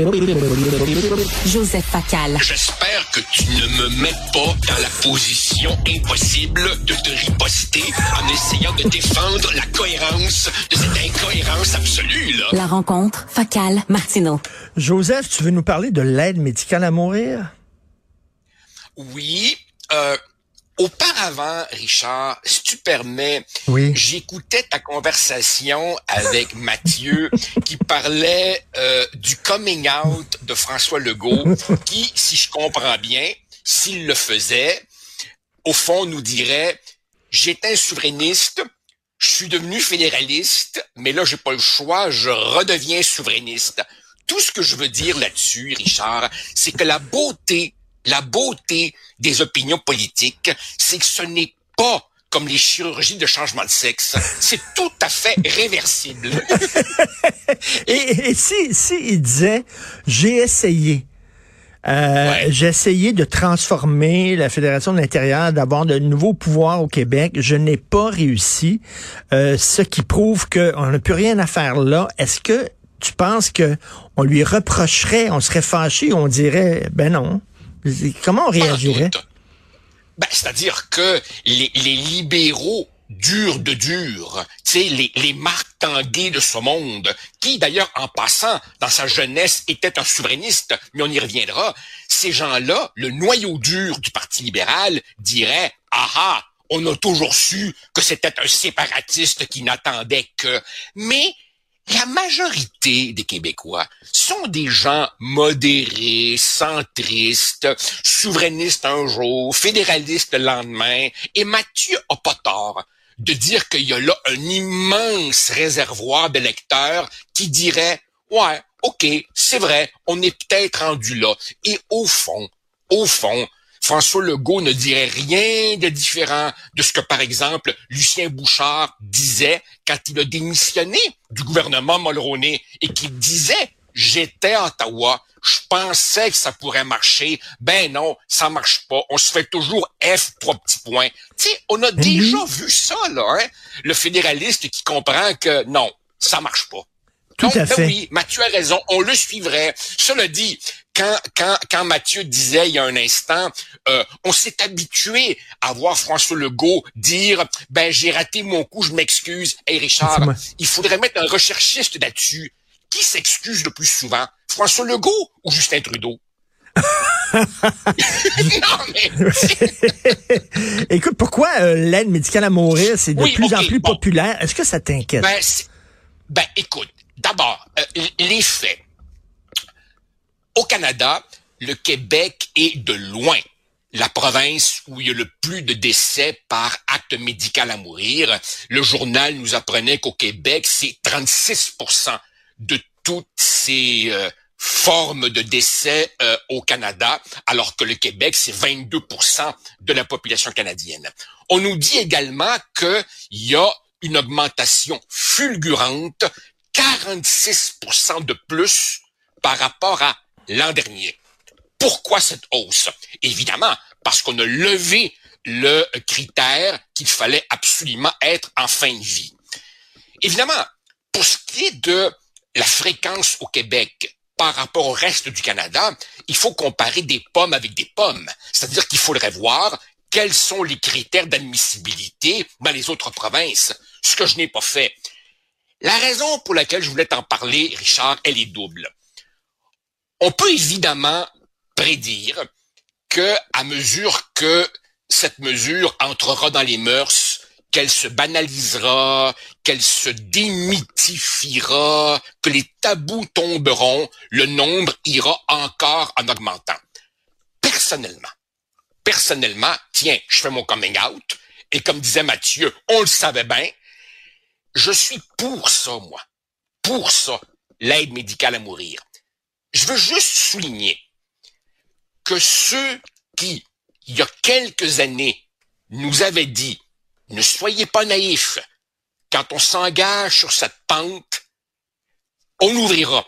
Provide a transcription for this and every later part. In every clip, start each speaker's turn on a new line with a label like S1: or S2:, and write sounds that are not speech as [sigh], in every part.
S1: Joseph Facal.
S2: J'espère que tu ne me mets pas dans la position impossible de te riposter en essayant de défendre la cohérence de cette incohérence absolue, là.
S1: La rencontre Facal Martineau.
S3: Joseph, tu veux nous parler de l'aide médicale à mourir?
S2: Oui. Euh, Auparavant, Richard, si tu permets,
S3: Oui.
S2: j'écoutais ta conversation avec Mathieu [laughs] qui parlait euh, du coming out de François Legault, qui, si je comprends bien, s'il le faisait, au fond nous dirait j'étais un souverainiste, je suis devenu fédéraliste, mais là j'ai pas le choix, je redeviens souverainiste. Tout ce que je veux dire là-dessus, Richard, c'est que la beauté la beauté des opinions politiques, c'est que ce n'est pas comme les chirurgies de changement de sexe. C'est tout à fait [laughs] réversible.
S3: et, et si, si il disait, j'ai essayé, euh,
S2: Ouais.
S3: J'ai essayé de transformer la Fédération de l'Intérieur, d'avoir de nouveaux pouvoirs au Québec. Je n'ai pas réussi, euh, ce qui prouve qu'on n'a plus rien à faire là. Est-ce que tu penses que on lui reprocherait, on serait fâché, on dirait, ben non. Comment on réagirait?
S2: En tout. Ben, C'est-à-dire que les, les libéraux durs de dur, tu sais, les, les Marc Tanguay de ce monde, qui d'ailleurs, en passant, dans sa jeunesse, était un souverainiste, mais on y reviendra, ces gens-là, le noyau dur du Parti libéral, dirait, ah ah, on a toujours su que c'était un séparatiste qui n'attendait que... Mais la majorité des Québécois sont des gens modérés, centristes, souverainistes un jour, fédéralistes le lendemain. Et Mathieu a pas tort de dire qu'il y a là un immense réservoir de lecteurs qui diraient, ouais, ok, c'est vrai, on est peut-être rendu là. Et au fond, au fond, François Legault ne dirait rien de différent de ce que, par exemple, Lucien Bouchard disait quand il a démissionné du gouvernement Mulroney et qu'il disait J'étais à Ottawa, je pensais que ça pourrait marcher. Ben non, ça marche pas. On se fait toujours F trois petits points. Tu sais, on a déjà vu ça, là, hein? Le fédéraliste qui comprend que non, ça marche pas.
S3: Tout
S2: Donc,
S3: à
S2: ben
S3: fait.
S2: oui, Mathieu a raison, on le suivrait. Cela dit, quand, quand, quand Mathieu disait il y a un instant, euh, on s'est habitué à voir François Legault dire ben j'ai raté mon coup, je m'excuse. Hey Richard, il faudrait mettre un recherchiste là-dessus. Qui s'excuse le plus souvent? François Legault ou Justin Trudeau? [laughs] non, mais [laughs]
S3: Écoute, pourquoi euh, l'aide médicale à mourir, c'est de
S2: Oui,
S3: plus en plus
S2: bon.
S3: populaire? Est-ce que ça t'inquiète?
S2: Ben, ben, écoute, d'abord, euh, les faits. Au Canada, le Québec est de loin la province où il y a le plus de décès par acte médical à mourir. Le journal nous apprenait qu'au Québec, c'est 36% de toutes ces euh, formes de décès euh, au Canada, alors que le Québec, c'est 22% de la population canadienne. On nous dit également qu'il y a une augmentation fulgurante, 46% de plus par rapport à l'an dernier. Pourquoi cette hausse? Évidemment, parce qu'on a levé le critère qu'il fallait absolument être en fin de vie. Évidemment, pour ce qui est de la fréquence au Québec par rapport au reste du Canada, il faut comparer des pommes avec des pommes. C'est-à-dire qu'il faudrait voir quels sont les critères d'admissibilité dans les autres provinces, ce que je n'ai pas fait. La raison pour laquelle je voulais t'en parler, Richard, elle est double. On peut évidemment prédire que, à mesure que cette mesure entrera dans les mœurs, qu'elle se banalisera, qu'elle se démythifiera, que les tabous tomberont, le nombre ira encore en augmentant. Personnellement, personnellement, tiens, je fais mon coming out, et comme disait Mathieu, on le savait bien, je suis pour ça, moi. Pour ça, l'aide médicale à mourir. Je veux juste souligner que ceux qui, il y a quelques années, nous avaient dit, ne soyez pas naïfs, quand on s'engage sur cette pente, on ouvrira.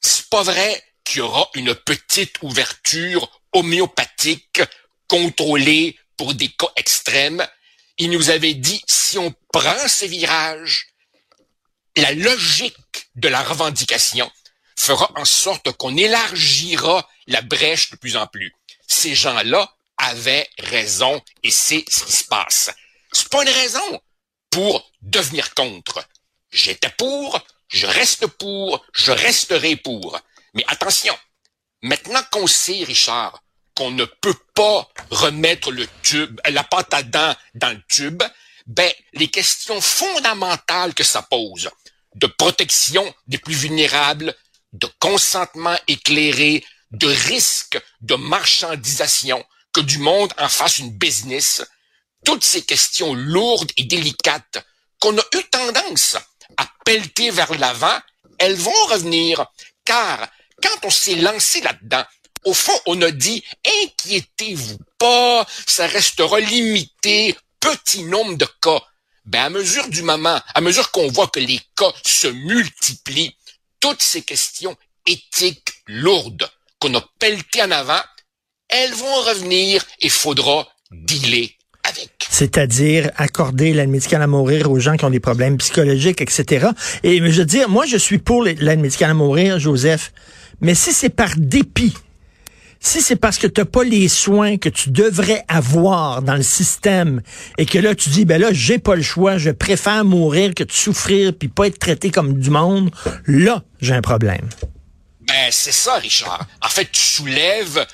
S2: C'est pas vrai qu'il y aura une petite ouverture homéopathique contrôlée pour des cas extrêmes. Il nous avait dit, si on prend ces virages, la logique de la revendication fera en sorte qu'on élargira la brèche de plus en plus. Ces gens-là avaient raison et c'est ce qui se passe. C'est pas une raison pour devenir contre. J'étais pour, je reste pour, je resterai pour. Mais attention, maintenant qu'on sait, Richard, qu'on ne peut pas remettre le tube, la pâte à dents dans le tube, ben, les questions fondamentales que ça pose, de protection des plus vulnérables, de consentement éclairé, de risque de marchandisation, que du monde en fasse une business, toutes ces questions lourdes et délicates qu'on a eu tendance à pelleter vers l'avant, elles vont revenir, car quand on s'est lancé là-dedans, au fond, on a dit, inquiétez-vous pas, ça restera limité, petit nombre de cas. Ben, à mesure du moment, à mesure qu'on voit que les cas se multiplient, toutes ces questions éthiques lourdes qu'on a pelletées en avant, elles vont revenir et faudra dealer avec.
S3: C'est-à-dire accorder l'aide médicale à mourir aux gens qui ont des problèmes psychologiques, etc. Et je veux dire, moi, je suis pour l'aide médicale à mourir, Joseph, mais si c'est par dépit, si c'est parce que tu n'as pas les soins que tu devrais avoir dans le système et que là tu dis ben là j'ai pas le choix, je préfère mourir que de souffrir puis pas être traité comme du monde, là j'ai un problème.
S2: Ben c'est ça Richard. En fait, tu soulèves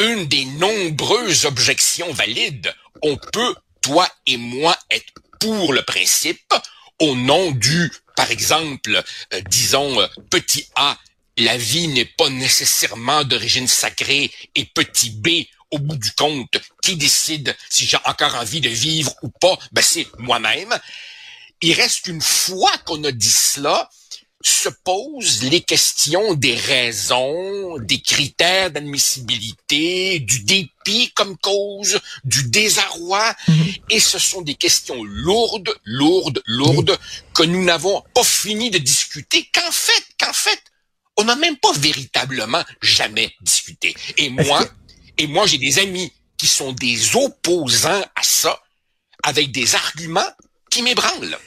S2: une des nombreuses objections valides. On peut toi et moi être pour le principe au nom du par exemple, euh, disons euh, petit a la vie n'est pas nécessairement d'origine sacrée et petit b, au bout du compte, qui décide si j'ai encore envie de vivre ou pas, ben c'est moi-même. Il reste une fois qu'on a dit cela, se posent les questions des raisons, des critères d'admissibilité, du dépit comme cause, du désarroi, mm-hmm. et ce sont des questions lourdes, lourdes, lourdes, que nous n'avons pas fini de discuter, qu'en fait, qu'en fait, on n'a même pas véritablement jamais discuté. Et moi, et moi, j'ai des amis qui sont des opposants à ça, avec des arguments qui m'ébranlent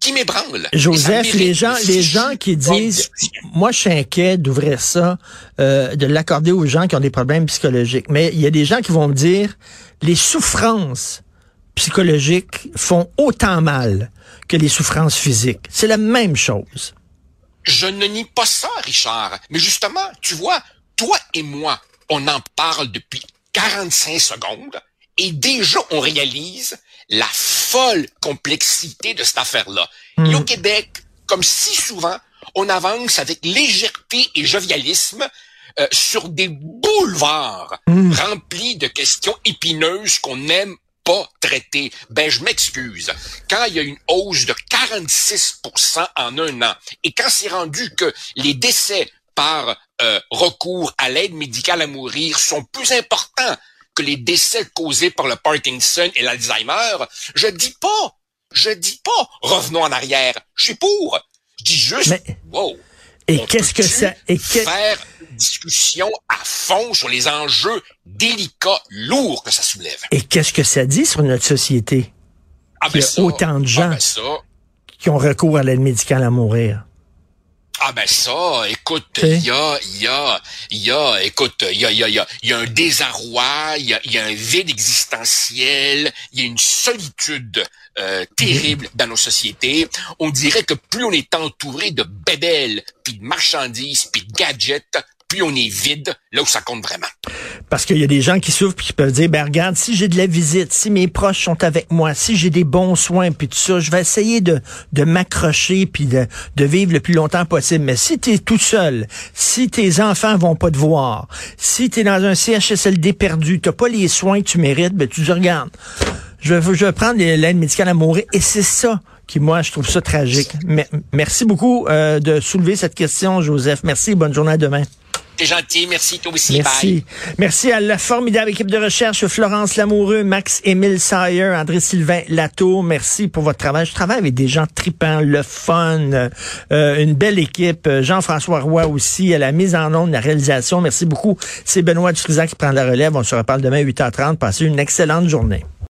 S2: qui m'ébranlent.
S3: Joseph, les gens, les gens qui disent, moi, je suis inquiet d'ouvrir ça, euh, de l'accorder aux gens qui ont des problèmes psychologiques. Mais il y a des gens qui vont me dire, les souffrances psychologiques font autant mal que les souffrances physiques. C'est la même chose.
S2: Je ne nie pas ça, Richard. Mais justement, tu vois, toi et moi, on en parle depuis 45 secondes et déjà on réalise la folle complexité de cette affaire-là. Et au hmm. Québec, comme si souvent, on avance avec légèreté et jovialisme euh, sur des boulevards hmm. remplis de questions épineuses qu'on n'aime pas traité. Ben, je m'excuse. Quand il y a une hausse de 46% en un an, et quand c'est rendu que les décès par euh, recours à l'aide médicale à mourir sont plus importants que les décès causés par le Parkinson et l'Alzheimer, je dis pas, je dis pas, revenons en arrière. Je suis pour. Je dis juste, wow.
S3: Et qu'est-ce que ça, et
S2: faire discussion à fond sur les enjeux délicats, lourds que ça soulève.
S3: Et qu'est-ce que ça dit sur notre société?
S2: Ah ben
S3: Il y a autant de gens ah, ben qui ont recours à l'aide médicale à mourir.
S2: Ah ben ça, écoute, il y a, il y a, il y a, écoute, il y a, il y a, il y a un désarroi, il y a, y a un vide existentiel, il y a une solitude euh, terrible dans nos sociétés. On dirait que plus on est entouré de bébelles, puis de marchandises, puis de gadgets, plus on est vide, là où ça compte vraiment.
S3: Parce qu'il y a des gens qui souffrent puis qui peuvent dire, ben regarde, si j'ai de la visite, si mes proches sont avec moi, si j'ai des bons soins puis tout ça, je vais essayer de, de m'accrocher puis de, de vivre le plus longtemps possible. Mais si tu es tout seul, si tes enfants vont pas te voir, si tu es dans un CHSLD perdu, t'as pas les soins que tu mérites, ben tu te regardes. Je vais, je prendre l'aide médicale à mourir. Et c'est ça qui, moi, je trouve ça tragique. merci beaucoup euh, de soulever cette question, Joseph. Merci. Bonne journée à demain.
S2: C'est gentil. Merci, toi aussi.
S3: Merci. Merci à la formidable équipe de recherche, Florence Lamoureux, Max-Émile Sayer, André-Sylvain Latour. Merci pour votre travail. Je travaille avec des gens tripants, le fun, euh, une belle équipe. Jean-François Roy aussi à la mise en onde, la réalisation. Merci beaucoup. C'est Benoît Dutrisac qui prend la relève. On se reparle demain à 8h30. Passez une excellente journée.